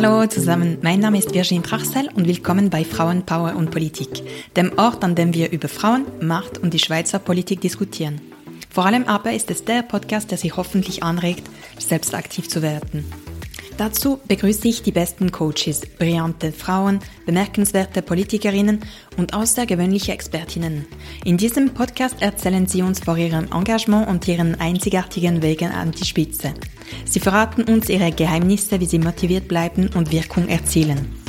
Hallo zusammen, mein Name ist Virginie Trachsel und willkommen bei Frauenpower und Politik, dem Ort, an dem wir über Frauen, Macht und die Schweizer Politik diskutieren. Vor allem aber ist es der Podcast, der Sie hoffentlich anregt, selbst aktiv zu werden. Dazu begrüße ich die besten Coaches, brillante Frauen, bemerkenswerte Politikerinnen und außergewöhnliche Expertinnen. In diesem Podcast erzählen sie uns vor ihrem Engagement und ihren einzigartigen Wegen an die Spitze. Sie verraten uns ihre Geheimnisse, wie sie motiviert bleiben und Wirkung erzielen.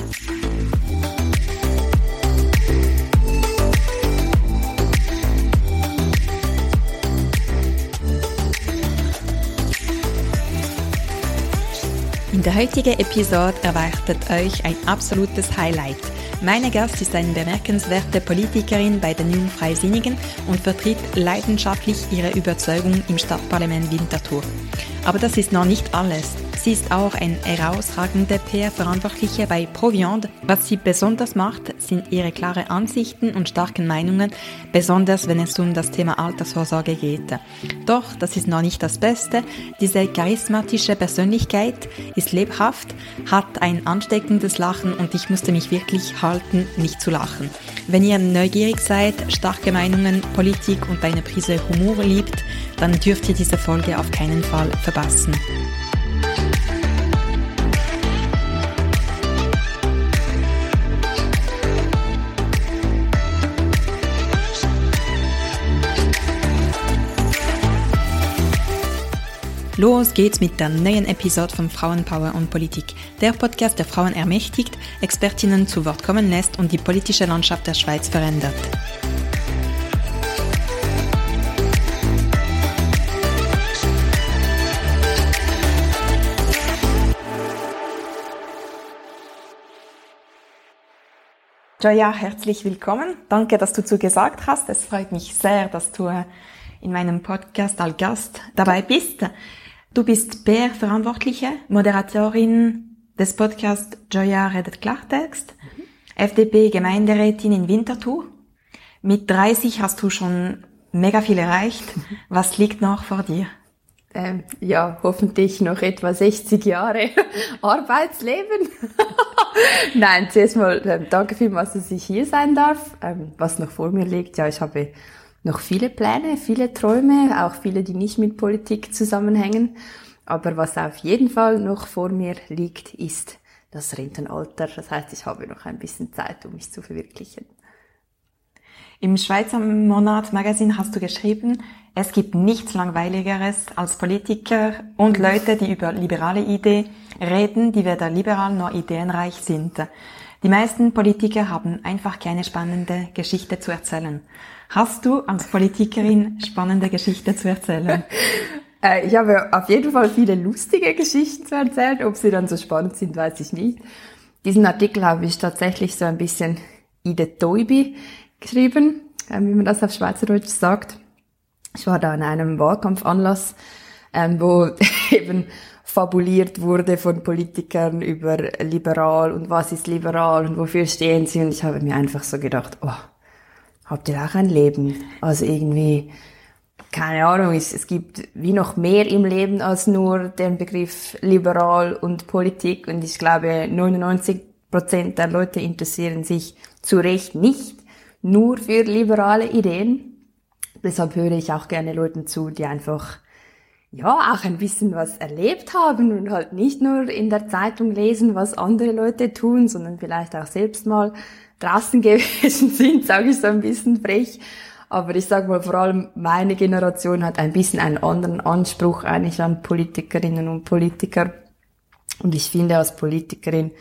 In der heutigen Episode erwartet euch ein absolutes Highlight. Meine Gast ist eine bemerkenswerte Politikerin bei den Jungen Freisinnigen und vertritt leidenschaftlich ihre Überzeugung im Stadtparlament Winterthur. Aber das ist noch nicht alles. Sie ist auch ein herausragende PR-Verantwortliche bei Proviand. Was sie besonders macht, sind ihre klaren Ansichten und starken Meinungen, besonders wenn es um das Thema Altersvorsorge geht. Doch, das ist noch nicht das Beste. Diese charismatische Persönlichkeit ist lebhaft, hat ein ansteckendes Lachen und ich musste mich wirklich halten, nicht zu lachen. Wenn ihr neugierig seid, starke Meinungen, Politik und eine Prise Humor liebt, dann dürft ihr diese Folge auf keinen Fall verpassen. Los geht's mit der neuen Episode von Frauenpower und Politik, der Podcast, der Frauen ermächtigt, Expertinnen zu Wort kommen lässt und die politische Landschaft der Schweiz verändert. Joya, herzlich willkommen. Danke, dass du zugesagt hast. Es freut mich sehr, dass du in meinem Podcast als Gast dabei bist. Du bist PR-Verantwortliche, Moderatorin des Podcasts Joya redet Klartext, mhm. FDP-Gemeinderätin in Winterthur. Mit 30 hast du schon mega viel erreicht. Was liegt noch vor dir? Ähm, ja, hoffentlich noch etwa 60 Jahre Arbeitsleben. Nein, zuerst mal ähm, danke vielmals, dass ich hier sein darf. Ähm, was noch vor mir liegt, ja, ich habe noch viele Pläne, viele Träume, auch viele, die nicht mit Politik zusammenhängen. Aber was auf jeden Fall noch vor mir liegt, ist das Rentenalter. Das heißt, ich habe noch ein bisschen Zeit, um mich zu verwirklichen. Im Schweizer Monat Magazin hast du geschrieben, es gibt nichts Langweiligeres als Politiker und Leute, die über liberale Ideen reden, die weder liberal noch ideenreich sind. Die meisten Politiker haben einfach keine spannende Geschichte zu erzählen. Hast du als Politikerin spannende Geschichte zu erzählen? Äh, ich habe auf jeden Fall viele lustige Geschichten zu erzählen. Ob sie dann so spannend sind, weiß ich nicht. Diesen Artikel habe ich tatsächlich so ein bisschen Ide Toibi geschrieben, äh, wie man das auf Schweizerdeutsch sagt. Ich war da an einem Wahlkampfanlass, ähm, wo eben fabuliert wurde von Politikern über liberal und was ist liberal und wofür stehen sie. Und ich habe mir einfach so gedacht, oh, habt ihr auch ein Leben? Also irgendwie, keine Ahnung, es, es gibt wie noch mehr im Leben als nur den Begriff liberal und Politik. Und ich glaube, 99 Prozent der Leute interessieren sich zu Recht nicht nur für liberale Ideen. Deshalb höre ich auch gerne Leuten zu, die einfach ja, auch ein bisschen was erlebt haben und halt nicht nur in der Zeitung lesen, was andere Leute tun, sondern vielleicht auch selbst mal draußen gewesen sind, sage ich so ein bisschen frech. Aber ich sage mal, vor allem meine Generation hat ein bisschen einen anderen Anspruch eigentlich an Politikerinnen und Politiker. Und ich finde, als Politikerin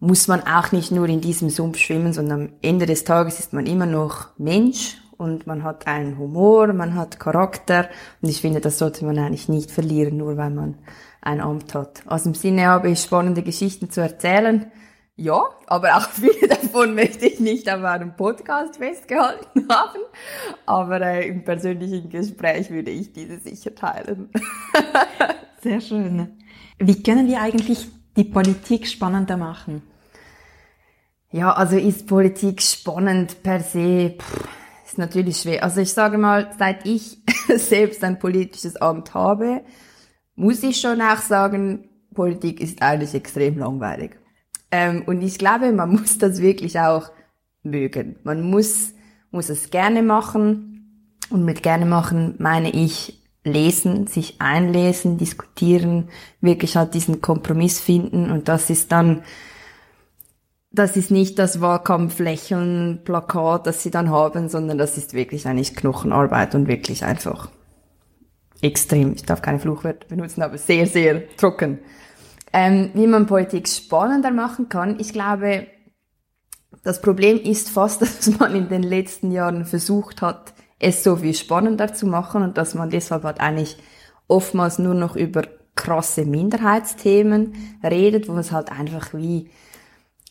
muss man auch nicht nur in diesem Sumpf schwimmen, sondern am Ende des Tages ist man immer noch Mensch und man hat einen Humor, man hat Charakter und ich finde, das sollte man eigentlich nicht verlieren, nur weil man ein Amt hat. Also im Sinne habe ich spannende Geschichten zu erzählen. Ja, aber auch viele davon möchte ich nicht auf einem Podcast festgehalten haben. Aber äh, im persönlichen Gespräch würde ich diese sicher teilen. Sehr schön. Wie können wir eigentlich die Politik spannender machen? Ja, also ist Politik spannend per se? Pff, ist natürlich schwer. Also ich sage mal, seit ich selbst ein politisches Amt habe, muss ich schon auch sagen, Politik ist eigentlich extrem langweilig. Ähm, und ich glaube, man muss das wirklich auch mögen. Man muss, muss es gerne machen. Und mit gerne machen meine ich lesen, sich einlesen, diskutieren, wirklich halt diesen Kompromiss finden. Und das ist dann, das ist nicht das Wahlkampflächeln, Plakat, das sie dann haben, sondern das ist wirklich eigentlich Knochenarbeit und wirklich einfach extrem, ich darf keine Fluchwörter benutzen, aber sehr, sehr trocken. Ähm, wie man Politik spannender machen kann, ich glaube, das Problem ist fast, dass man in den letzten Jahren versucht hat, es so viel spannender zu machen und dass man deshalb halt eigentlich oftmals nur noch über krasse Minderheitsthemen redet, wo es halt einfach wie,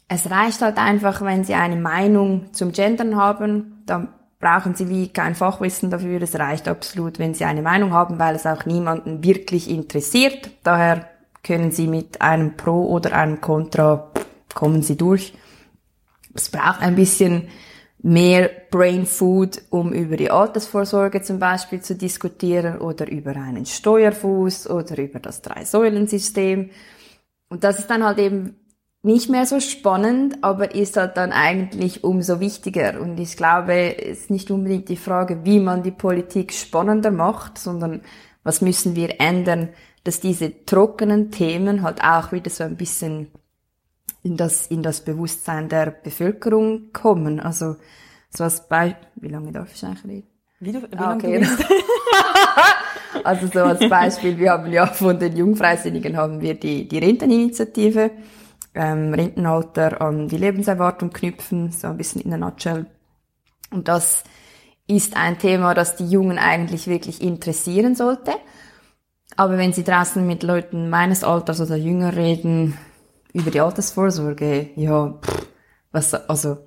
es reicht halt einfach, wenn sie eine Meinung zum Gendern haben, dann brauchen sie wie kein Fachwissen dafür. Es reicht absolut, wenn sie eine Meinung haben, weil es auch niemanden wirklich interessiert. Daher können sie mit einem Pro oder einem Contra kommen sie durch. Es braucht ein bisschen mehr Brain Food, um über die Altersvorsorge zum Beispiel zu diskutieren oder über einen Steuerfuß oder über das Drei-Säulen-System. Und das ist dann halt eben nicht mehr so spannend, aber ist halt dann eigentlich umso wichtiger. Und ich glaube, es ist nicht unbedingt die Frage, wie man die Politik spannender macht, sondern was müssen wir ändern, dass diese trockenen Themen halt auch wieder so ein bisschen in das, in das Bewusstsein der Bevölkerung kommen. Also, so als Beispiel, wie lange darf ich eigentlich reden? Wie, du, wie ah, okay. also so als Beispiel, wir haben ja von den Jungfreisinnigen haben wir die, die Renteninitiative ähm, Rentenalter an die Lebenserwartung knüpfen, so ein bisschen in der Nutshell. Und das ist ein Thema, das die Jungen eigentlich wirklich interessieren sollte. Aber wenn sie draußen mit Leuten meines Alters oder jünger reden über die Altersvorsorge, ja, pff, was, also,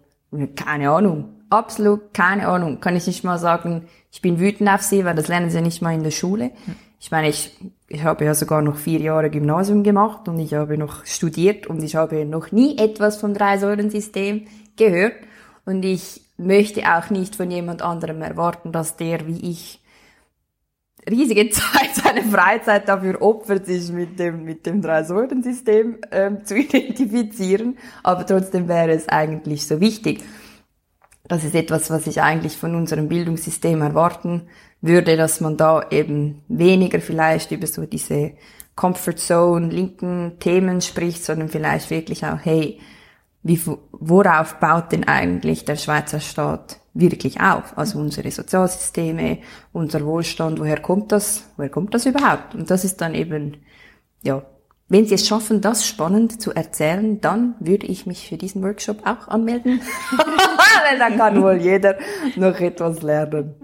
keine Ahnung. Absolut keine Ahnung. Kann ich nicht mal sagen, ich bin wütend auf sie, weil das lernen sie nicht mal in der Schule. Ich meine, ich, ich habe ja sogar noch vier Jahre Gymnasium gemacht und ich habe noch studiert und ich habe noch nie etwas vom Drei-Säulen-System gehört. Und ich möchte auch nicht von jemand anderem erwarten, dass der wie ich riesige Zeit, seine Freizeit dafür opfert, sich mit dem, mit dem Drei-Säulen-System ähm, zu identifizieren. Aber trotzdem wäre es eigentlich so wichtig. Das ist etwas, was ich eigentlich von unserem Bildungssystem erwarten würde, dass man da eben weniger vielleicht über so diese Comfort Zone, linken Themen spricht, sondern vielleicht wirklich auch, hey, wie, worauf baut denn eigentlich der Schweizer Staat wirklich auf? Also unsere Sozialsysteme, unser Wohlstand, woher kommt das? Woher kommt das überhaupt? Und das ist dann eben, ja, wenn Sie es schaffen, das spannend zu erzählen, dann würde ich mich für diesen Workshop auch anmelden. dann kann wohl jeder noch etwas lernen.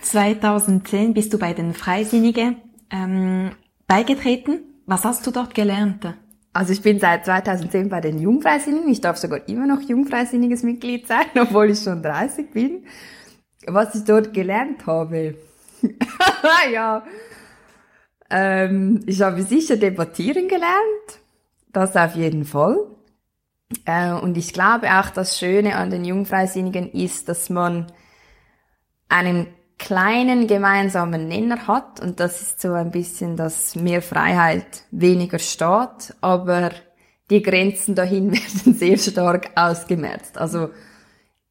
2010 bist du bei den Freisinnigen ähm, beigetreten. Was hast du dort gelernt? Also ich bin seit 2010 bei den Jungfreisinnigen. Ich darf sogar immer noch Jungfreisinniges Mitglied sein, obwohl ich schon 30 bin. Was ich dort gelernt habe. ja. Ähm, ich habe sicher debattieren gelernt. Das auf jeden Fall. Äh, und ich glaube auch, das Schöne an den Jungfreisinnigen ist, dass man einen kleinen gemeinsamen Nenner hat und das ist so ein bisschen das mehr Freiheit, weniger Staat, aber die Grenzen dahin werden sehr stark ausgemerzt. Also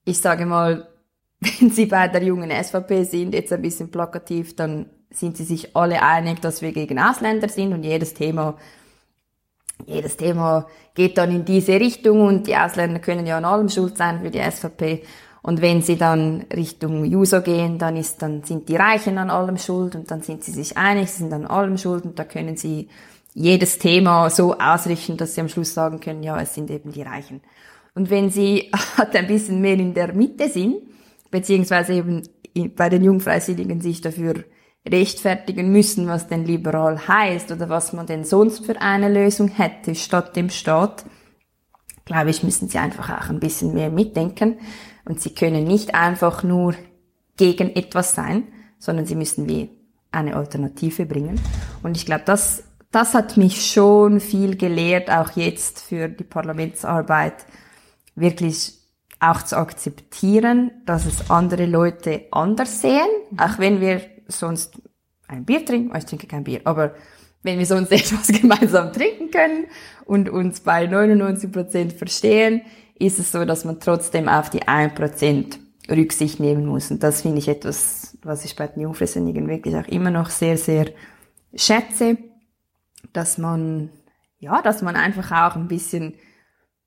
ich sage mal, wenn Sie bei der jungen SVP sind, jetzt ein bisschen plakativ, dann sind sie sich alle einig, dass wir gegen Ausländer sind und jedes Thema jedes Thema geht dann in diese Richtung und die Ausländer können ja an allem schuld sein für die SVP. Und wenn sie dann Richtung User gehen, dann ist, dann sind die Reichen an allem schuld und dann sind sie sich einig, sie sind an allem schuld und da können sie jedes Thema so ausrichten, dass sie am Schluss sagen können, ja, es sind eben die Reichen. Und wenn sie halt ein bisschen mehr in der Mitte sind, beziehungsweise eben bei den Jungfreisinnigen sich dafür rechtfertigen müssen, was denn liberal heißt oder was man denn sonst für eine Lösung hätte statt dem Staat, glaube ich, müssen sie einfach auch ein bisschen mehr mitdenken und sie können nicht einfach nur gegen etwas sein, sondern sie müssen wie eine Alternative bringen. Und ich glaube, das, das hat mich schon viel gelehrt, auch jetzt für die Parlamentsarbeit, wirklich auch zu akzeptieren, dass es andere Leute anders sehen, auch wenn wir sonst ein Bier trinken, oh, ich trinke kein Bier, aber wenn wir sonst etwas gemeinsam trinken können und uns bei 99 Prozent verstehen, ist es so, dass man trotzdem auf die 1 Prozent Rücksicht nehmen muss. Und das finde ich etwas, was ich bei den Jungfreisinnigen wirklich auch immer noch sehr, sehr schätze, dass man, ja, dass man einfach auch ein bisschen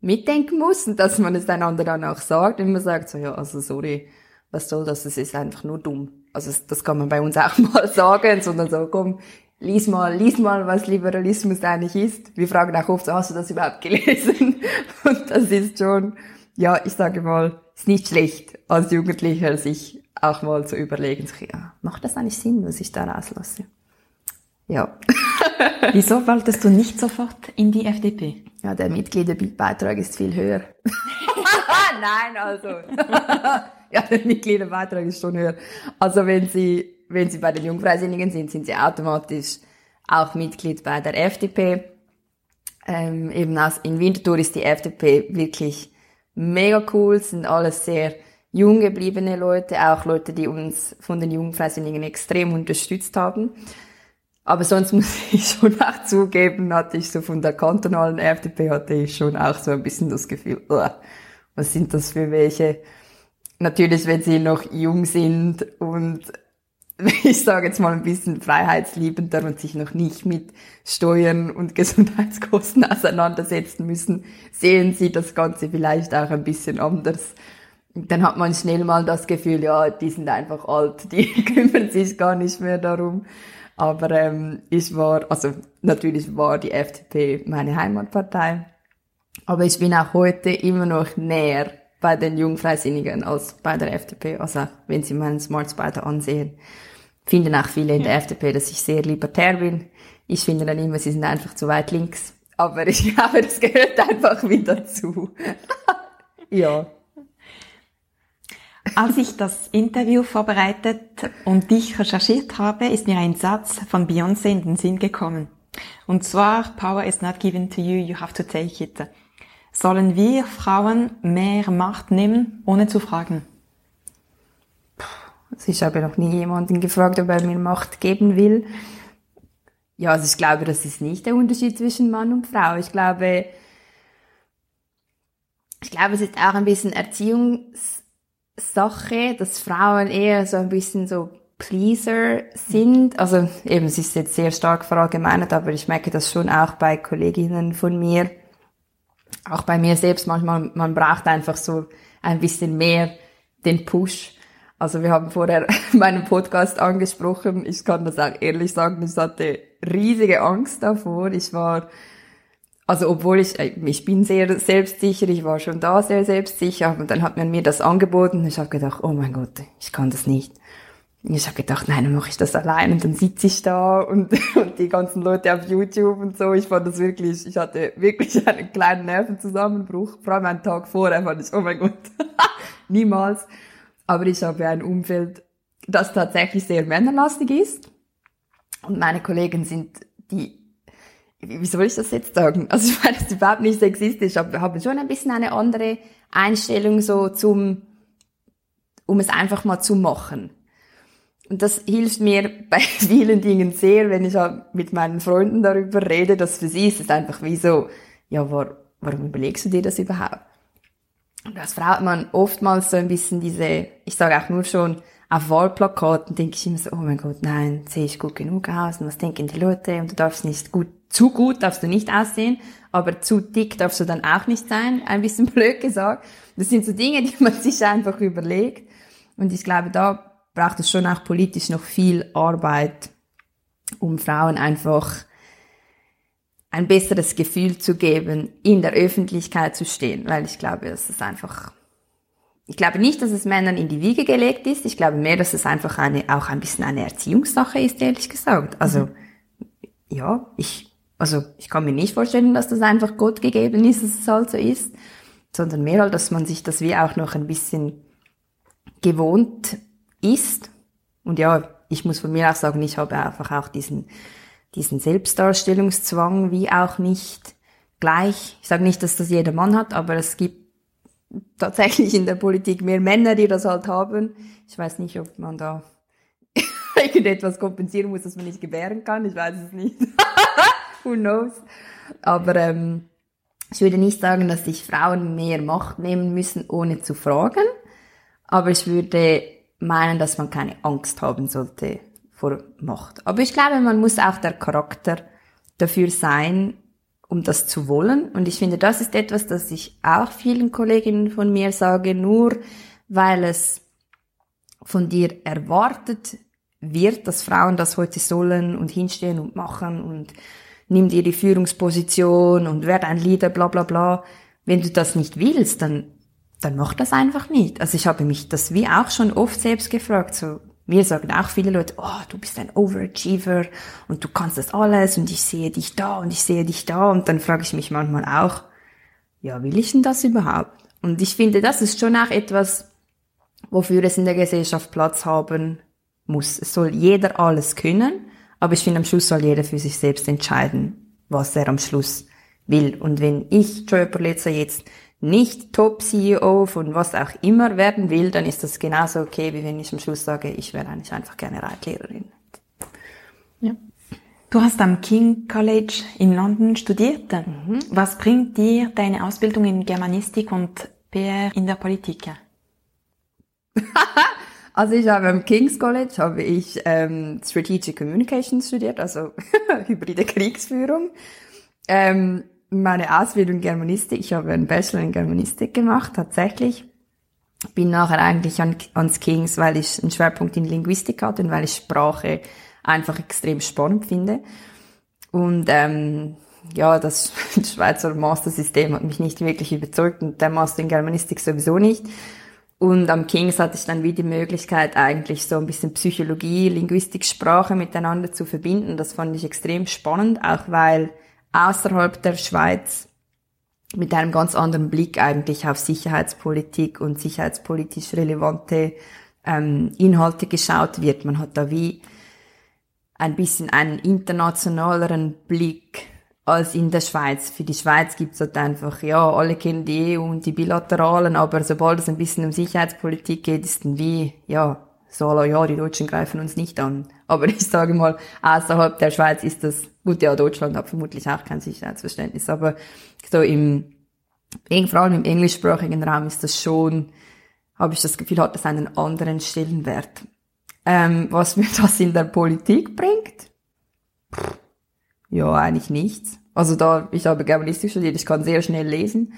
mitdenken muss und dass man es einander dann auch sagt, wenn man sagt, so, ja, also sorry, was soll das, es ist einfach nur dumm. Also das kann man bei uns auch mal sagen, sondern so, komm, lies mal, lies mal, was Liberalismus eigentlich ist. Wir fragen auch oft, hast du das überhaupt gelesen? Und das ist schon, ja, ich sage mal, ist nicht schlecht, als Jugendlicher sich auch mal zu überlegen, ja, macht das eigentlich Sinn, was ich da rauslasse? Ja. Wieso wolltest du nicht sofort in die FDP? Ja, der Mitgliederbeitrag ist viel höher. Nein, also. ja, der Mitgliederbeitrag ist schon höher. Also wenn Sie, wenn Sie bei den Jungfreisinnigen sind, sind Sie automatisch auch Mitglied bei der FDP. Ähm, eben aus, in Winterthur ist die FDP wirklich mega cool, sind alles sehr jung gebliebene Leute, auch Leute, die uns von den Jungfreisinnigen extrem unterstützt haben. Aber sonst muss ich schon auch zugeben, hatte ich so von der kantonalen FDP hatte ich schon auch so ein bisschen das Gefühl, oh, was sind das für welche? Natürlich, wenn sie noch jung sind und ich sage jetzt mal ein bisschen freiheitsliebender und sich noch nicht mit Steuern und Gesundheitskosten auseinandersetzen müssen, sehen sie das Ganze vielleicht auch ein bisschen anders. Dann hat man schnell mal das Gefühl, ja, die sind einfach alt, die kümmern sich gar nicht mehr darum. Aber ähm, ich war, also natürlich war die FDP meine Heimatpartei, aber ich bin auch heute immer noch näher bei den Jungfreisinnigen als bei der FDP. Also wenn Sie meinen Smart Spider ansehen, finden auch viele in der ja. FDP, dass ich sehr libertär bin. Ich finde dann immer, sie sind einfach zu weit links. Aber ich glaube, das gehört einfach wieder dazu. ja. Als ich das Interview vorbereitet und dich recherchiert habe, ist mir ein Satz von Beyoncé in den Sinn gekommen. Und zwar, Power is not given to you, you have to take it. Sollen wir Frauen mehr Macht nehmen, ohne zu fragen? Also ich habe noch nie jemanden gefragt, ob er mir Macht geben will. Ja, also ich glaube, das ist nicht der Unterschied zwischen Mann und Frau. Ich glaube, ich glaube, es ist auch ein bisschen Erziehungs Sache, dass Frauen eher so ein bisschen so Pleaser sind. Also eben, es ist jetzt sehr stark verallgemeinert, aber ich merke das schon auch bei Kolleginnen von mir. Auch bei mir selbst manchmal, man braucht einfach so ein bisschen mehr den Push. Also wir haben vorher meinen Podcast angesprochen. Ich kann das auch ehrlich sagen, ich hatte riesige Angst davor. Ich war also obwohl ich, äh, ich bin sehr selbstsicher, ich war schon da sehr selbstsicher, und dann hat man mir das angeboten und ich habe gedacht, oh mein Gott, ich kann das nicht. Ich habe gedacht, nein, dann mache ich das allein und dann sitze ich da und, und die ganzen Leute auf YouTube und so. Ich fand das wirklich, ich hatte wirklich einen kleinen Nervenzusammenbruch. Vor allem einen Tag vorher fand ich, oh mein Gott, niemals. Aber ich habe ein Umfeld, das tatsächlich sehr männerlastig ist. Und meine Kollegen sind die wie soll ich das jetzt sagen? Also ich meine, das ist überhaupt nicht sexistisch, aber wir haben schon ein bisschen eine andere Einstellung so zum, um es einfach mal zu machen. Und das hilft mir bei vielen Dingen sehr, wenn ich halt mit meinen Freunden darüber rede, dass für sie ist es einfach wie so, ja, war, warum überlegst du dir das überhaupt? Und als Frau hat man oftmals so ein bisschen diese, ich sage auch nur schon, auf Wahlplakaten denke ich immer so, oh mein Gott, nein, sehe ich gut genug aus und was denken die Leute und du darfst nicht gut, zu gut darfst du nicht aussehen, aber zu dick darfst du dann auch nicht sein, ein bisschen blöd gesagt. Das sind so Dinge, die man sich einfach überlegt und ich glaube, da braucht es schon auch politisch noch viel Arbeit, um Frauen einfach ein besseres Gefühl zu geben, in der Öffentlichkeit zu stehen, weil ich glaube, das ist einfach ich glaube nicht, dass es Männern in die Wiege gelegt ist. Ich glaube mehr, dass es einfach eine, auch ein bisschen eine Erziehungssache ist, ehrlich gesagt. Also, ja, ich, also, ich kann mir nicht vorstellen, dass das einfach Gott gegeben ist, dass es halt so ist, sondern mehr halt, dass man sich das wie auch noch ein bisschen gewohnt ist. Und ja, ich muss von mir auch sagen, ich habe einfach auch diesen, diesen Selbstdarstellungszwang wie auch nicht gleich. Ich sage nicht, dass das jeder Mann hat, aber es gibt tatsächlich in der Politik mehr Männer, die das halt haben. Ich weiß nicht, ob man da irgendetwas kompensieren muss, dass man nicht gebären kann. Ich weiß es nicht. Who knows? Aber ähm, ich würde nicht sagen, dass sich Frauen mehr Macht nehmen müssen, ohne zu fragen. Aber ich würde meinen, dass man keine Angst haben sollte vor Macht. Aber ich glaube, man muss auch der Charakter dafür sein, um das zu wollen. Und ich finde, das ist etwas, das ich auch vielen Kolleginnen von mir sage, nur weil es von dir erwartet wird, dass Frauen das heute sollen und hinstehen und machen und nimm dir die Führungsposition und werd ein Leader, bla bla bla. Wenn du das nicht willst, dann, dann mach das einfach nicht. Also ich habe mich das wie auch schon oft selbst gefragt, so, mir sagen auch viele Leute, oh, du bist ein Overachiever und du kannst das alles und ich sehe dich da und ich sehe dich da und dann frage ich mich manchmal auch, ja, will ich denn das überhaupt? Und ich finde, das ist schon auch etwas, wofür es in der Gesellschaft Platz haben muss. Es soll jeder alles können, aber ich finde, am Schluss soll jeder für sich selbst entscheiden, was er am Schluss will. Und wenn ich, Joy Perletzer, jetzt nicht Top-CEO von was auch immer werden will, dann ist das genauso okay, wie wenn ich am Schluss sage, ich wäre eigentlich einfach gerne Reitlehrerin. Ja. Du hast am King College in London studiert. Mhm. Was bringt dir deine Ausbildung in Germanistik und PR in der Politik? also ich habe am King's College habe ich ähm, Strategic Communication studiert, also hybride Kriegsführung. Ähm, meine Ausbildung Germanistik, ich habe einen Bachelor in Germanistik gemacht, tatsächlich. Bin nachher eigentlich an, ans Kings, weil ich einen Schwerpunkt in Linguistik hatte und weil ich Sprache einfach extrem spannend finde. Und ähm, ja, das Schweizer Mastersystem hat mich nicht wirklich überzeugt und der Master in Germanistik sowieso nicht. Und am Kings hatte ich dann wie die Möglichkeit, eigentlich so ein bisschen Psychologie, Linguistik, Sprache miteinander zu verbinden. Das fand ich extrem spannend, auch weil außerhalb der Schweiz mit einem ganz anderen Blick eigentlich auf Sicherheitspolitik und sicherheitspolitisch relevante ähm, Inhalte geschaut wird. Man hat da wie ein bisschen einen internationaleren Blick als in der Schweiz. Für die Schweiz gibt's halt einfach, ja, alle kennen die EU und die Bilateralen, aber sobald es ein bisschen um Sicherheitspolitik geht, ist dann wie, ja, so, ja, die Deutschen greifen uns nicht an. Aber ich sage mal, außerhalb der Schweiz ist das, gut, ja, Deutschland hat vermutlich auch kein Sicherheitsverständnis, aber so im, vor allem im englischsprachigen Raum ist das schon, habe ich das Gefühl, hat das einen anderen Stellenwert. Ähm, was mir das in der Politik bringt? Ja, eigentlich nichts. Also da, ich habe Germanistik studiert, ich kann sehr schnell lesen.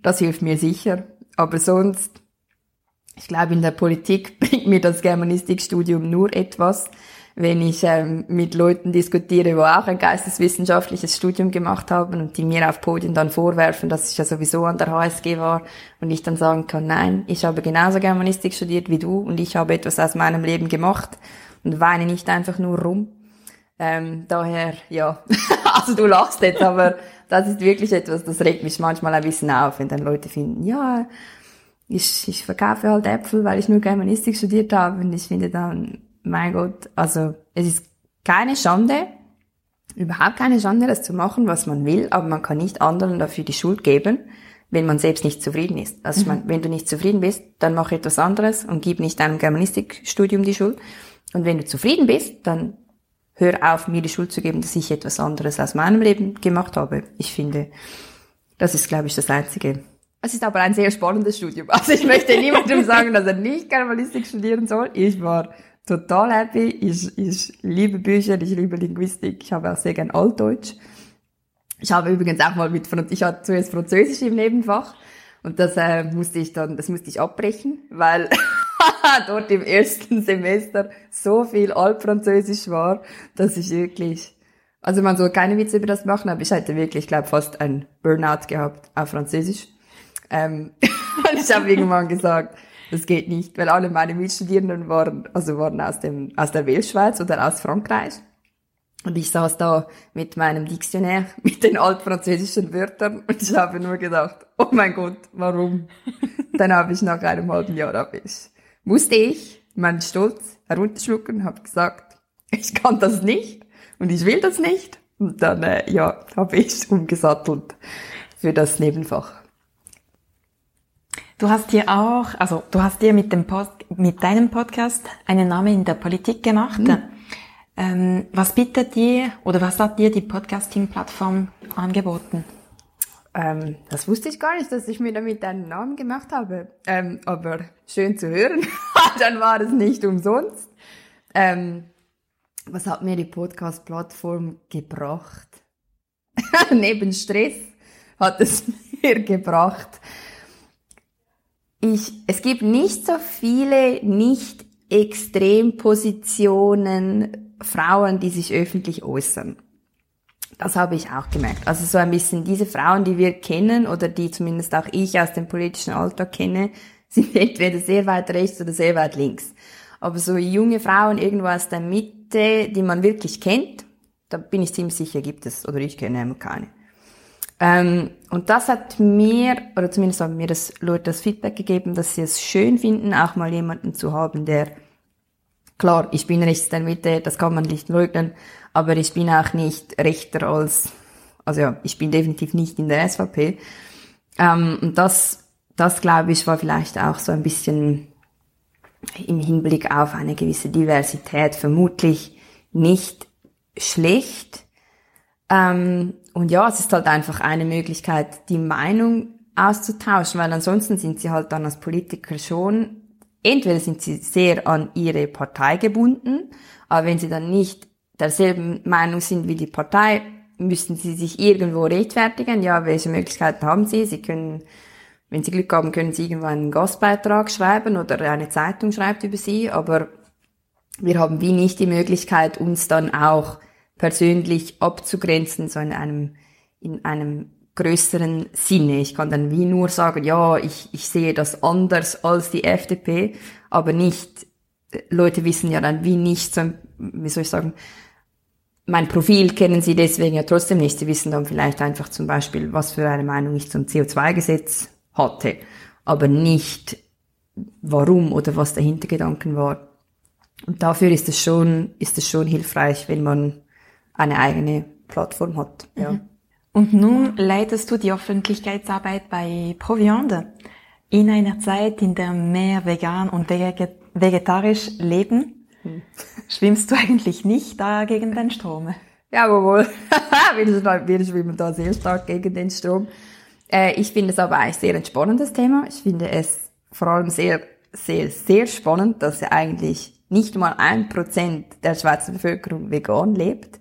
Das hilft mir sicher. Aber sonst, ich glaube, in der Politik bringt mir das Germanistikstudium nur etwas, wenn ich ähm, mit Leuten diskutiere, wo auch ein geisteswissenschaftliches Studium gemacht haben und die mir auf Podien dann vorwerfen, dass ich ja sowieso an der HSG war und ich dann sagen kann, nein, ich habe genauso Germanistik studiert wie du und ich habe etwas aus meinem Leben gemacht und weine nicht einfach nur rum. Ähm, daher, ja, also du lachst jetzt, aber das ist wirklich etwas, das regt mich manchmal ein bisschen auf, wenn dann Leute finden, ja, ich, ich verkaufe halt Äpfel, weil ich nur Germanistik studiert habe. Und ich finde dann, mein Gott, also es ist keine Schande, überhaupt keine Schande, das zu machen, was man will, aber man kann nicht anderen dafür die Schuld geben, wenn man selbst nicht zufrieden ist. Also ich meine, wenn du nicht zufrieden bist, dann mach etwas anderes und gib nicht deinem Germanistikstudium die Schuld. Und wenn du zufrieden bist, dann hör auf, mir die Schuld zu geben, dass ich etwas anderes aus meinem Leben gemacht habe. Ich finde, das ist, glaube ich, das Einzige, es ist aber ein sehr spannendes Studium. Also ich möchte niemandem sagen, dass er nicht Germanistik studieren soll. Ich war total happy. Ich, ich liebe Bücher, ich liebe Linguistik. Ich habe auch sehr gern Altdeutsch. Ich habe übrigens auch mal mit, ich hatte zuerst Französisch im Nebenfach und das äh, musste ich dann, das musste ich abbrechen, weil dort im ersten Semester so viel Altfranzösisch war, dass ich wirklich, also man soll keine Witze über das machen, aber ich hätte wirklich, ich glaube, fast ein Burnout gehabt auf Französisch. Ähm, und ich habe irgendwann gesagt, das geht nicht, weil alle meine Mitstudierenden waren, also waren aus dem, aus der Weltschweiz oder aus Frankreich. Und ich saß da mit meinem Diktionär, mit den altfranzösischen Wörtern und ich habe nur gedacht, oh mein Gott, warum? Dann habe ich nach einem halben Jahr, habe ich, musste ich meinen Stolz herunterschlucken, habe gesagt, ich kann das nicht und ich will das nicht. Und dann, äh, ja, habe ich umgesattelt für das Nebenfach. Du hast dir auch, also du hast dir mit dem Post, mit deinem Podcast einen Namen in der Politik gemacht. Mhm. Ähm, was bietet dir oder was hat dir die Podcasting-Plattform angeboten? Ähm, das wusste ich gar nicht, dass ich mir damit einen Namen gemacht habe. Ähm, aber schön zu hören. Dann war es nicht umsonst. Ähm, was hat mir die Podcast-Plattform gebracht? Neben Stress hat es mir gebracht. Ich, es gibt nicht so viele nicht Extrempositionen Frauen, die sich öffentlich äußern. Das habe ich auch gemerkt. Also so ein bisschen diese Frauen, die wir kennen oder die zumindest auch ich aus dem politischen Alltag kenne, sind entweder sehr weit rechts oder sehr weit links. Aber so junge Frauen irgendwo aus der Mitte, die man wirklich kennt, da bin ich ziemlich sicher, gibt es, oder ich kenne keine. Ähm, und das hat mir, oder zumindest haben mir das Leute das Feedback gegeben, dass sie es schön finden, auch mal jemanden zu haben, der, klar, ich bin rechts der Mitte, das kann man nicht leugnen, aber ich bin auch nicht rechter als, also ja, ich bin definitiv nicht in der SVP. Ähm, und das, das glaube ich, war vielleicht auch so ein bisschen im Hinblick auf eine gewisse Diversität vermutlich nicht schlecht. Ähm, und ja, es ist halt einfach eine Möglichkeit, die Meinung auszutauschen, weil ansonsten sind sie halt dann als Politiker schon, entweder sind sie sehr an ihre Partei gebunden, aber wenn sie dann nicht derselben Meinung sind wie die Partei, müssen sie sich irgendwo rechtfertigen. Ja, welche Möglichkeiten haben sie? Sie können, wenn sie Glück haben, können sie irgendwo einen Gastbeitrag schreiben oder eine Zeitung schreibt über sie, aber wir haben wie nicht die Möglichkeit, uns dann auch persönlich abzugrenzen, so in einem, in einem größeren Sinne. Ich kann dann wie nur sagen, ja, ich, ich sehe das anders als die FDP, aber nicht, Leute wissen ja dann wie nicht so, wie soll ich sagen, mein Profil kennen sie deswegen ja trotzdem nicht. Sie wissen dann vielleicht einfach zum Beispiel, was für eine Meinung ich zum CO2-Gesetz hatte, aber nicht warum oder was der Hintergedanken war. Und dafür ist es schon, ist es schon hilfreich, wenn man eine eigene Plattform hat. Ja. Mhm. Und nun leitest du die Öffentlichkeitsarbeit bei Proviande. In einer Zeit, in der mehr vegan und vegetarisch leben, Schwimmst du eigentlich nicht da gegen den Strom? Ja, wohl. wir schwimmen da sehr stark gegen den Strom. Äh, ich finde es aber eigentlich sehr ein spannendes Thema. Ich finde es vor allem sehr, sehr, sehr spannend, dass ja eigentlich nicht mal ein Prozent der Schweizer Bevölkerung vegan lebt.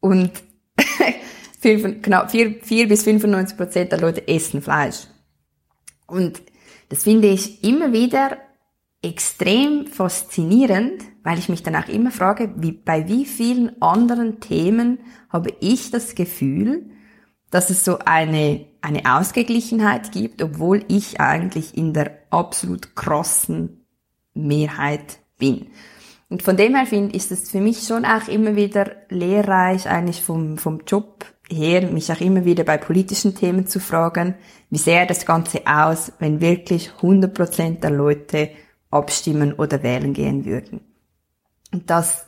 Und fünf, knapp vier, vier bis 95 Prozent der Leute essen Fleisch. Und das finde ich immer wieder extrem faszinierend, weil ich mich danach immer frage, wie, bei wie vielen anderen Themen habe ich das Gefühl, dass es so eine, eine Ausgeglichenheit gibt, obwohl ich eigentlich in der absolut krossen Mehrheit bin. Und von dem her finde ich es für mich schon auch immer wieder lehrreich, eigentlich vom, vom Job her, mich auch immer wieder bei politischen Themen zu fragen, wie sähe das Ganze aus, wenn wirklich 100% der Leute abstimmen oder wählen gehen würden. Und das,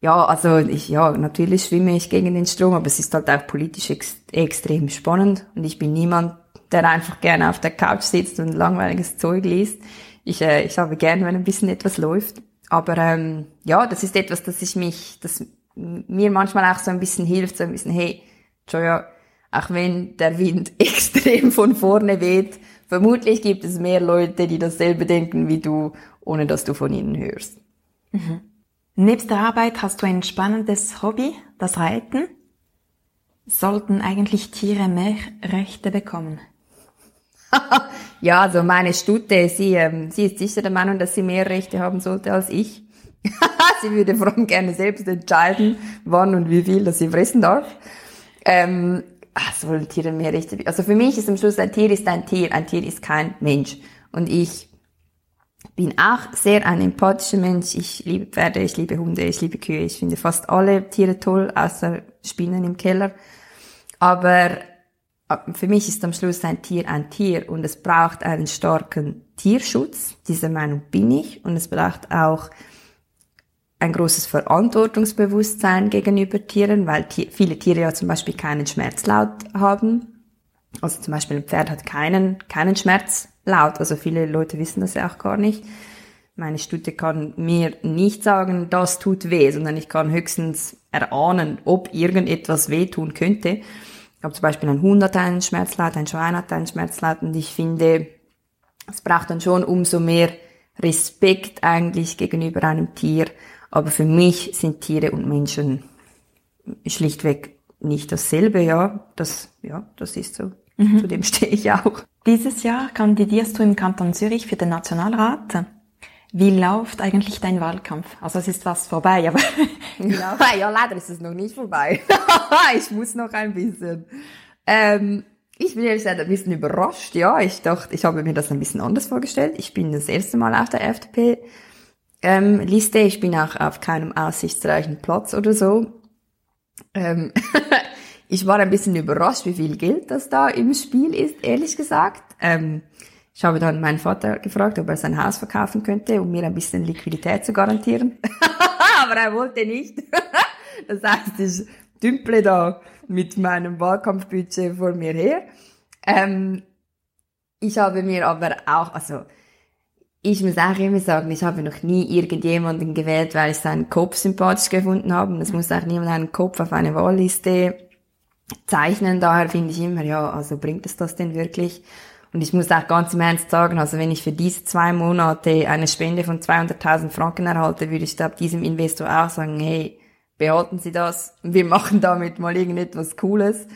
ja, also ich, ja, natürlich schwimme ich gegen den Strom, aber es ist halt auch politisch ex extrem spannend und ich bin niemand, der einfach gerne auf der Couch sitzt und langweiliges Zeug liest. Ich, äh, ich habe gerne, wenn ein bisschen etwas läuft. Aber ähm, ja, das ist etwas, das ich mich, das mir manchmal auch so ein bisschen hilft, so ein bisschen, hey, Joya, auch wenn der Wind extrem von vorne weht, vermutlich gibt es mehr Leute, die dasselbe denken wie du, ohne dass du von ihnen hörst. Mhm. Nebst der Arbeit hast du ein spannendes Hobby, das Reiten. Sollten eigentlich Tiere mehr Rechte bekommen? ja, also meine Stute, sie, ähm, sie ist sicher der Meinung, dass sie mehr Rechte haben sollte als ich. sie würde vor allem gerne selbst entscheiden, wann und wie viel dass sie fressen darf. Ähm, ach, sollen Tiere mehr Rechte? Also für mich ist am Schluss ein Tier ist ein Tier, ein Tier ist kein Mensch. Und ich bin auch sehr ein empathischer Mensch. Ich liebe Pferde, ich liebe Hunde, ich liebe Kühe. Ich finde fast alle Tiere toll, außer Spinnen im Keller. Aber für mich ist am Schluss ein Tier ein Tier und es braucht einen starken Tierschutz. Dieser Meinung bin ich. Und es braucht auch ein großes Verantwortungsbewusstsein gegenüber Tieren, weil viele Tiere ja zum Beispiel keinen Schmerzlaut haben. Also zum Beispiel ein Pferd hat keinen, keinen Schmerzlaut. Also viele Leute wissen das ja auch gar nicht. Meine Studie kann mir nicht sagen, das tut weh, sondern ich kann höchstens erahnen, ob irgendetwas wehtun könnte. Ich habe zum Beispiel ein Hund hat einen Schmerzlaut, ein Schwein hat einen Schmerzlaut und ich finde, es braucht dann schon umso mehr Respekt eigentlich gegenüber einem Tier. Aber für mich sind Tiere und Menschen schlichtweg nicht dasselbe, ja. Das, ja, das ist so. Mhm. Zu dem stehe ich auch. Dieses Jahr kandidierst du im Kanton Zürich für den Nationalrat. Wie läuft eigentlich dein Wahlkampf? Also es ist fast vorbei, aber ja, ja, leider ist es noch nicht vorbei. ich muss noch ein bisschen. Ähm, ich bin ehrlich gesagt ein bisschen überrascht. Ja, ich dachte, ich habe mir das ein bisschen anders vorgestellt. Ich bin das erste Mal auf der FDP ähm. Ich bin auch auf keinem aussichtsreichen Platz oder so. Ähm, ich war ein bisschen überrascht, wie viel Geld das da im Spiel ist, ehrlich gesagt. Ähm, ich habe dann meinen Vater gefragt, ob er sein Haus verkaufen könnte, um mir ein bisschen Liquidität zu garantieren. Aber er wollte nicht. das heißt, ich dümple da mit meinem Wahlkampfbudget vor mir her. Ähm, ich habe mir aber auch, also ich muss auch immer sagen, ich habe noch nie irgendjemanden gewählt, weil ich seinen Kopf sympathisch gefunden habe. Es muss auch niemand einen Kopf auf eine Wahlliste zeichnen. Daher finde ich immer, ja, also bringt es das denn wirklich? Und ich muss auch ganz im Ernst sagen, also wenn ich für diese zwei Monate eine Spende von 200.000 Franken erhalte, würde ich da diesem Investor auch sagen, hey, behalten Sie das, wir machen damit mal irgendetwas Cooles,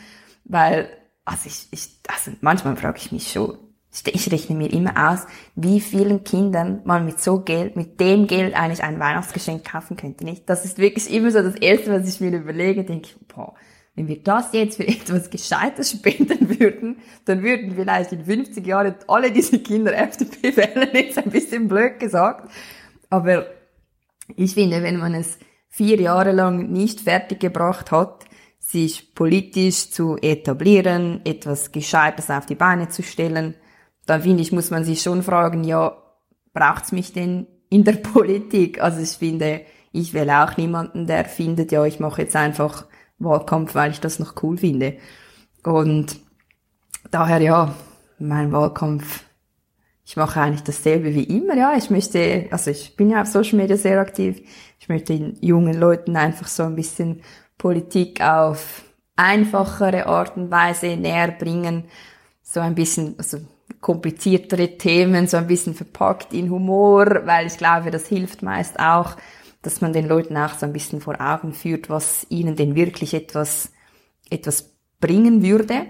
weil, also ich, ich also manchmal frage ich mich schon, ich rechne mir immer aus, wie vielen Kindern man mit so Geld, mit dem Geld eigentlich ein Weihnachtsgeschenk kaufen könnte, nicht? Das ist wirklich immer so das Erste, was ich mir überlege, denke ich, boah, wenn wir das jetzt für etwas Gescheites spenden würden, dann würden vielleicht in 50 Jahren alle diese Kinder FDP wählen, jetzt ein bisschen blöd gesagt. Aber ich finde, wenn man es vier Jahre lang nicht fertiggebracht hat, sich politisch zu etablieren, etwas Gescheites auf die Beine zu stellen, dann finde ich, muss man sich schon fragen, ja, braucht's mich denn in der Politik? Also ich finde, ich will auch niemanden, der findet, ja, ich mache jetzt einfach Wahlkampf, weil ich das noch cool finde. Und daher, ja, mein Wahlkampf ich mache eigentlich dasselbe wie immer, ja. Ich möchte, also ich bin ja auf Social Media sehr aktiv. Ich möchte den jungen Leuten einfach so ein bisschen Politik auf einfachere Art und Weise näher bringen. So ein bisschen, also kompliziertere Themen, so ein bisschen verpackt in Humor, weil ich glaube, das hilft meist auch, dass man den Leuten auch so ein bisschen vor Augen führt, was ihnen denn wirklich etwas, etwas bringen würde.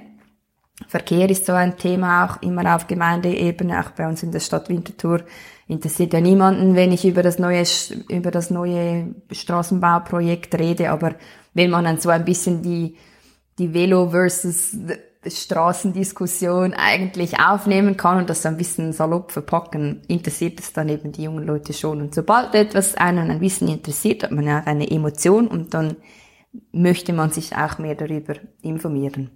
Verkehr ist so ein Thema auch immer auf Gemeindeebene, auch bei uns in der Stadt Winterthur. Interessiert ja niemanden, wenn ich über das neue, über das neue Straßenbauprojekt rede, aber wenn man dann so ein bisschen die, die Velo versus Straßendiskussion eigentlich aufnehmen kann und das ein bisschen salopp verpacken, interessiert es dann eben die jungen Leute schon. Und sobald etwas einen ein bisschen interessiert, hat man ja auch eine Emotion und dann möchte man sich auch mehr darüber informieren.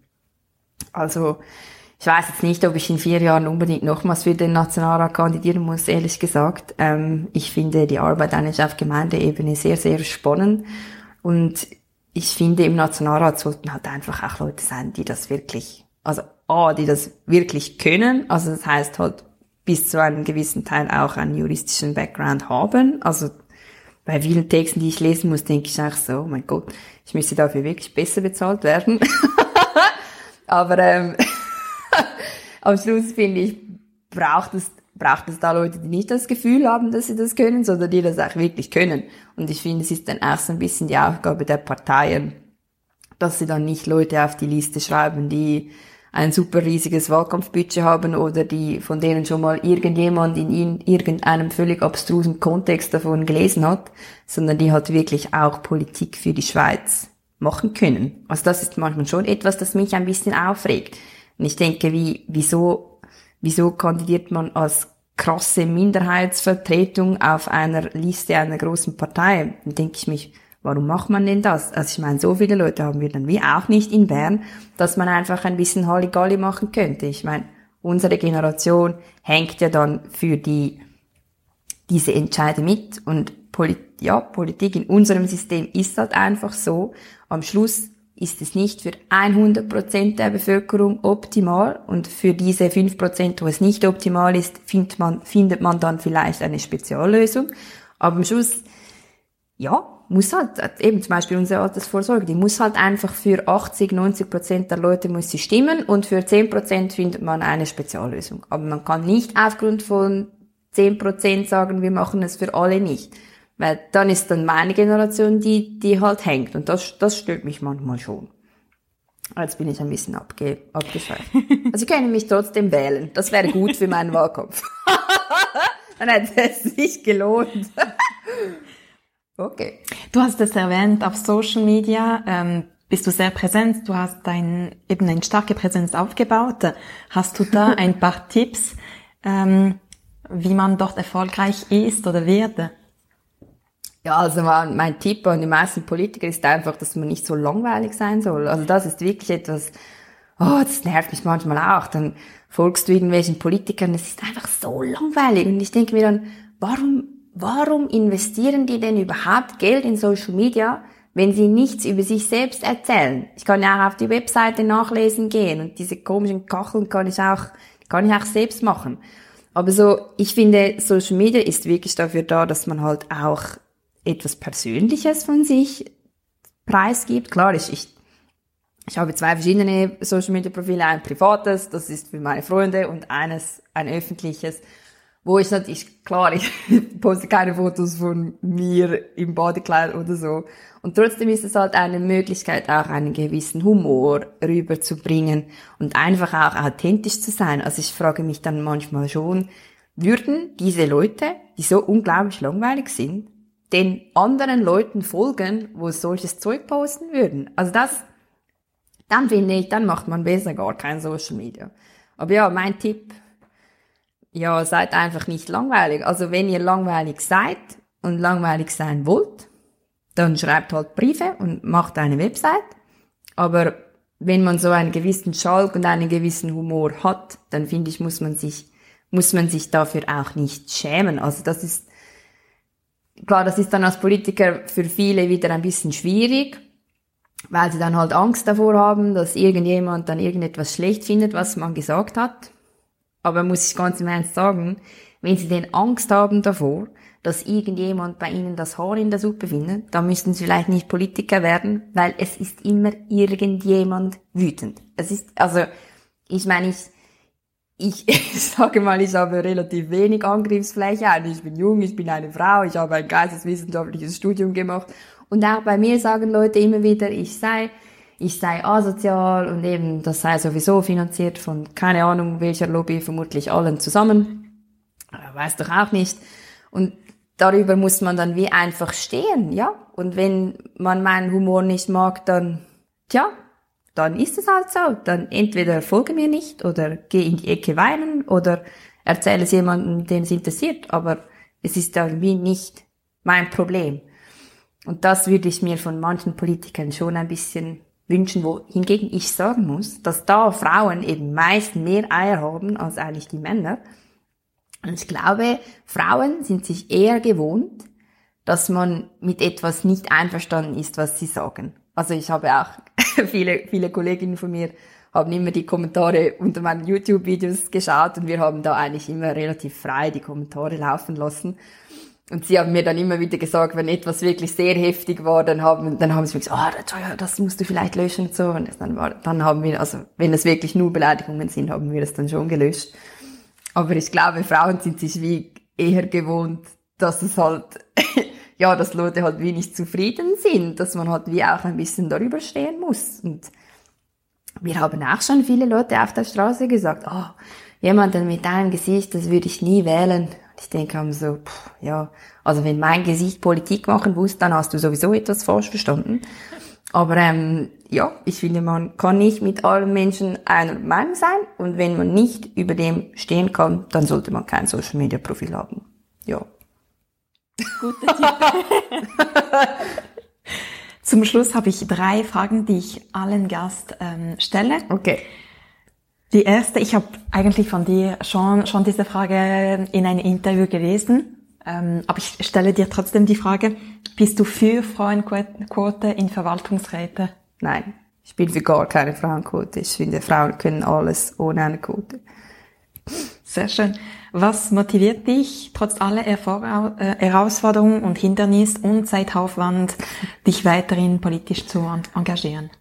Also ich weiß jetzt nicht, ob ich in vier Jahren unbedingt nochmals für den Nationalrat kandidieren muss, ehrlich gesagt. Ähm, ich finde die Arbeit eigentlich auf Gemeindeebene sehr, sehr spannend. Und ich finde, im Nationalrat sollten halt einfach auch Leute sein, die das wirklich, also A, die das wirklich können. Also das heißt halt bis zu einem gewissen Teil auch einen juristischen Background haben. Also bei vielen Texten, die ich lesen muss, denke ich auch so, oh mein Gott, ich müsste dafür wirklich besser bezahlt werden. Aber ähm, am Schluss finde ich, braucht es, braucht es da Leute, die nicht das Gefühl haben, dass sie das können, sondern die das auch wirklich können. Und ich finde, es ist dann auch so ein bisschen die Aufgabe der Parteien, dass sie dann nicht Leute auf die Liste schreiben, die ein super riesiges Wahlkampfbudget haben oder die, von denen schon mal irgendjemand in irgendeinem völlig abstrusen Kontext davon gelesen hat, sondern die halt wirklich auch Politik für die Schweiz machen können. Also das ist manchmal schon etwas, das mich ein bisschen aufregt. Und ich denke, wie, wieso, wieso kandidiert man als krasse Minderheitsvertretung auf einer Liste einer großen Partei? Dann denke ich mich, warum macht man denn das? Also ich meine, so viele Leute haben wir dann wie auch nicht in Bern, dass man einfach ein bisschen Halligalli machen könnte. Ich meine, unsere Generation hängt ja dann für die, diese Entscheide mit und Polit ja, Politik in unserem System ist halt einfach so. Am Schluss ist es nicht für 100% der Bevölkerung optimal und für diese 5%, wo es nicht optimal ist, findet man, findet man dann vielleicht eine Speziallösung. Aber am Schluss, ja, muss halt, eben zum Beispiel unsere Altersvorsorge, die muss halt einfach für 80, 90 Prozent der Leute muss sie stimmen und für 10 Prozent findet man eine Speziallösung. Aber man kann nicht aufgrund von 10 Prozent sagen, wir machen es für alle nicht. Weil dann ist dann meine Generation die, die halt hängt. Und das, das stört mich manchmal schon. Jetzt bin ich ein bisschen abge, abgeschweift. Also Sie können mich trotzdem wählen. Das wäre gut für meinen Wahlkampf. dann hätte es sich gelohnt. Okay. Du hast es erwähnt, auf Social Media ähm, bist du sehr präsent. Du hast dein, eben eine starke Präsenz aufgebaut. Hast du da ein paar Tipps, ähm, wie man dort erfolgreich ist oder wird? Ja, also mein, Tipp an die meisten Politiker ist einfach, dass man nicht so langweilig sein soll. Also das ist wirklich etwas, oh, das nervt mich manchmal auch. Dann folgst du irgendwelchen Politikern, es ist einfach so langweilig. Und ich denke mir dann, warum warum investieren die denn überhaupt Geld in Social Media, wenn sie nichts über sich selbst erzählen? Ich kann ja auch auf die Webseite nachlesen gehen und diese komischen Kacheln kann ich auch, kann ich auch selbst machen. Aber so, ich finde, Social Media ist wirklich dafür da, dass man halt auch etwas Persönliches von sich preisgibt. Klar, ich, ich, ich habe zwei verschiedene Social Media Profile, ein privates, das ist für meine Freunde und eines, ein öffentliches, wo ich natürlich, klar, ich poste keine Fotos von mir im Bodykleid oder so. Und trotzdem ist es halt eine Möglichkeit, auch einen gewissen Humor rüberzubringen und einfach auch authentisch zu sein. Also ich frage mich dann manchmal schon, würden diese Leute, die so unglaublich langweilig sind, den anderen Leuten folgen, wo solches Zeug posten würden? Also das, dann finde ich, dann macht man besser gar kein Social Media. Aber ja, mein Tipp, ja, seid einfach nicht langweilig. Also wenn ihr langweilig seid und langweilig sein wollt, dann schreibt halt Briefe und macht eine Website. Aber wenn man so einen gewissen Schalk und einen gewissen Humor hat, dann finde ich, muss man sich, muss man sich dafür auch nicht schämen. Also das ist, klar, das ist dann als Politiker für viele wieder ein bisschen schwierig, weil sie dann halt Angst davor haben, dass irgendjemand dann irgendetwas schlecht findet, was man gesagt hat. Aber muss ich ganz im Ernst sagen, wenn Sie denn Angst haben davor, dass irgendjemand bei Ihnen das Haar in der Suppe findet, dann müssten Sie vielleicht nicht Politiker werden, weil es ist immer irgendjemand wütend. Es ist, also, ich meine, ich, ich, ich sage mal, ich habe relativ wenig Angriffsfläche. Ich bin jung, ich bin eine Frau, ich habe ein geisteswissenschaftliches Studium gemacht. Und auch bei mir sagen Leute immer wieder, ich sei ich sei asozial und eben das sei sowieso finanziert von keine Ahnung welcher Lobby, vermutlich allen zusammen. Weiß doch auch nicht. Und darüber muss man dann wie einfach stehen, ja? Und wenn man meinen Humor nicht mag, dann, tja, dann ist es halt so. Dann entweder folge mir nicht oder geh in die Ecke weinen oder erzähle es jemandem, den es interessiert. Aber es ist dann wie nicht mein Problem. Und das würde ich mir von manchen Politikern schon ein bisschen wünschen, wo hingegen ich sagen muss, dass da Frauen eben meist mehr Eier haben als eigentlich die Männer. Und ich glaube, Frauen sind sich eher gewohnt, dass man mit etwas nicht einverstanden ist, was sie sagen. Also ich habe auch viele, viele Kolleginnen von mir haben immer die Kommentare unter meinen YouTube-Videos geschaut und wir haben da eigentlich immer relativ frei die Kommentare laufen lassen. Und sie haben mir dann immer wieder gesagt, wenn etwas wirklich sehr heftig war, dann haben, dann haben sie mir gesagt, ah, oh, das musst du vielleicht löschen und so. Und dann war, dann haben wir, also, wenn es wirklich nur Beleidigungen sind, haben wir das dann schon gelöscht. Aber ich glaube, Frauen sind sich wie eher gewohnt, dass es halt, ja, dass Leute halt wenig zufrieden sind, dass man halt wie auch ein bisschen darüber stehen muss. Und wir haben auch schon viele Leute auf der Straße gesagt, oh, jemanden mit deinem Gesicht, das würde ich nie wählen. Ich denke haben so, pff, ja, also wenn mein Gesicht Politik machen muss, dann hast du sowieso etwas falsch verstanden. Aber ähm, ja, ich finde, man kann nicht mit allen Menschen einer Meinung sein und wenn man nicht über dem stehen kann, dann sollte man kein Social Media Profil haben. Ja. Guter Tipp. Zum Schluss habe ich drei Fragen, die ich allen Gast ähm, stelle. Okay. Die erste, ich habe eigentlich von dir schon, schon diese Frage in einem Interview gelesen, ähm, aber ich stelle dir trotzdem die Frage, bist du für Frauenquote in Verwaltungsräte? Nein. Ich bin für gar keine Frauenquote. Ich finde, Frauen können alles ohne eine Quote. Sehr schön. Was motiviert dich, trotz aller Erfor äh, Herausforderungen und Hindernis und Zeitaufwand, dich weiterhin politisch zu engagieren?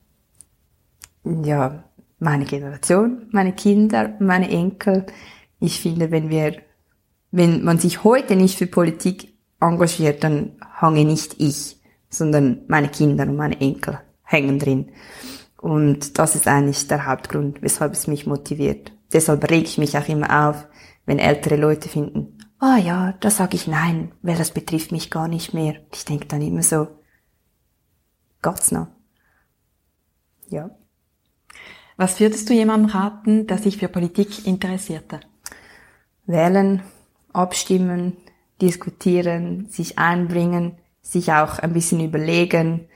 Ja, meine Generation, meine Kinder, meine Enkel. Ich finde, wenn wir, wenn man sich heute nicht für Politik engagiert, dann hange nicht ich, sondern meine Kinder und meine Enkel hängen drin. Und das ist eigentlich der Hauptgrund, weshalb es mich motiviert. Deshalb reg ich mich auch immer auf, wenn ältere Leute finden, ah oh ja, da sage ich nein, weil das betrifft mich gar nicht mehr. Ich denke dann immer so, Gott's noch. Ja. Was würdest du jemandem raten, der sich für Politik interessierte? Wählen, abstimmen, diskutieren, sich einbringen, sich auch ein bisschen überlegen,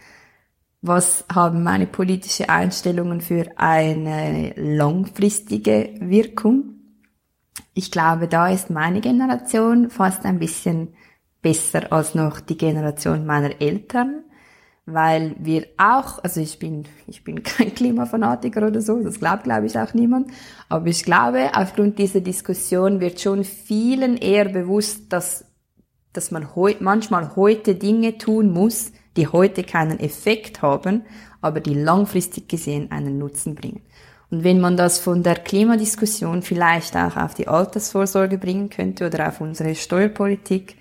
was haben meine politische Einstellungen für eine langfristige Wirkung. Ich glaube, da ist meine Generation fast ein bisschen besser als noch die Generation meiner Eltern, weil wir auch, also ich bin, ich bin kein Klimafanatiker oder so, das glaubt, glaube ich, auch niemand, aber ich glaube, aufgrund dieser Diskussion wird schon vielen eher bewusst, dass, dass man heu, manchmal heute Dinge tun muss, die heute keinen Effekt haben, aber die langfristig gesehen einen Nutzen bringen. Und wenn man das von der Klimadiskussion vielleicht auch auf die Altersvorsorge bringen könnte oder auf unsere Steuerpolitik,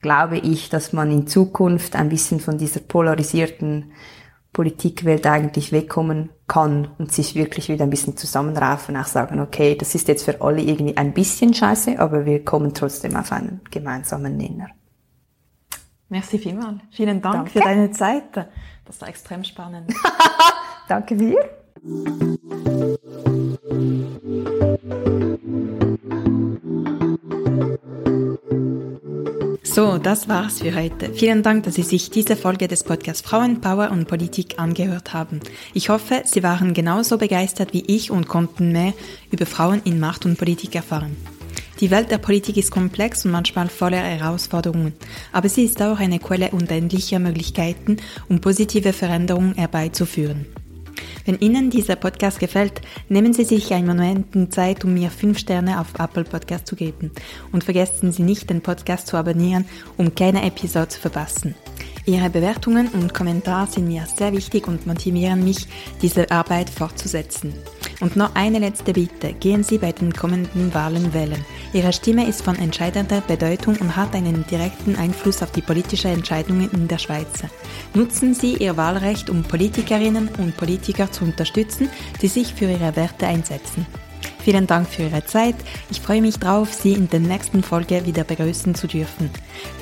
glaube ich, dass man in Zukunft ein bisschen von dieser polarisierten Politikwelt eigentlich wegkommen kann und sich wirklich wieder ein bisschen zusammenraufen, auch sagen, okay, das ist jetzt für alle irgendwie ein bisschen scheiße, aber wir kommen trotzdem auf einen gemeinsamen Nenner. Merci vielmals. Vielen Dank Danke. für deine Zeit. Das war extrem spannend. Danke dir. So, das war's für heute. Vielen Dank, dass Sie sich diese Folge des Podcasts Frauenpower und Politik angehört haben. Ich hoffe, Sie waren genauso begeistert wie ich und konnten mehr über Frauen in Macht und Politik erfahren. Die Welt der Politik ist komplex und manchmal voller Herausforderungen, aber sie ist auch eine Quelle unendlicher Möglichkeiten, um positive Veränderungen herbeizuführen. Wenn Ihnen dieser Podcast gefällt, nehmen Sie sich einen Moment Zeit, um mir 5 Sterne auf Apple Podcast zu geben. Und vergessen Sie nicht, den Podcast zu abonnieren, um keine Episode zu verpassen. Ihre Bewertungen und Kommentare sind mir sehr wichtig und motivieren mich, diese Arbeit fortzusetzen. Und noch eine letzte Bitte. Gehen Sie bei den kommenden Wahlen wählen. Ihre Stimme ist von entscheidender Bedeutung und hat einen direkten Einfluss auf die politischen Entscheidungen in der Schweiz. Nutzen Sie Ihr Wahlrecht, um Politikerinnen und Politiker zu unterstützen, die sich für ihre Werte einsetzen. Vielen Dank für Ihre Zeit. Ich freue mich darauf, Sie in der nächsten Folge wieder begrüßen zu dürfen.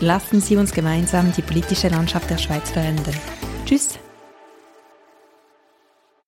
Lassen Sie uns gemeinsam die politische Landschaft der Schweiz verändern. Tschüss!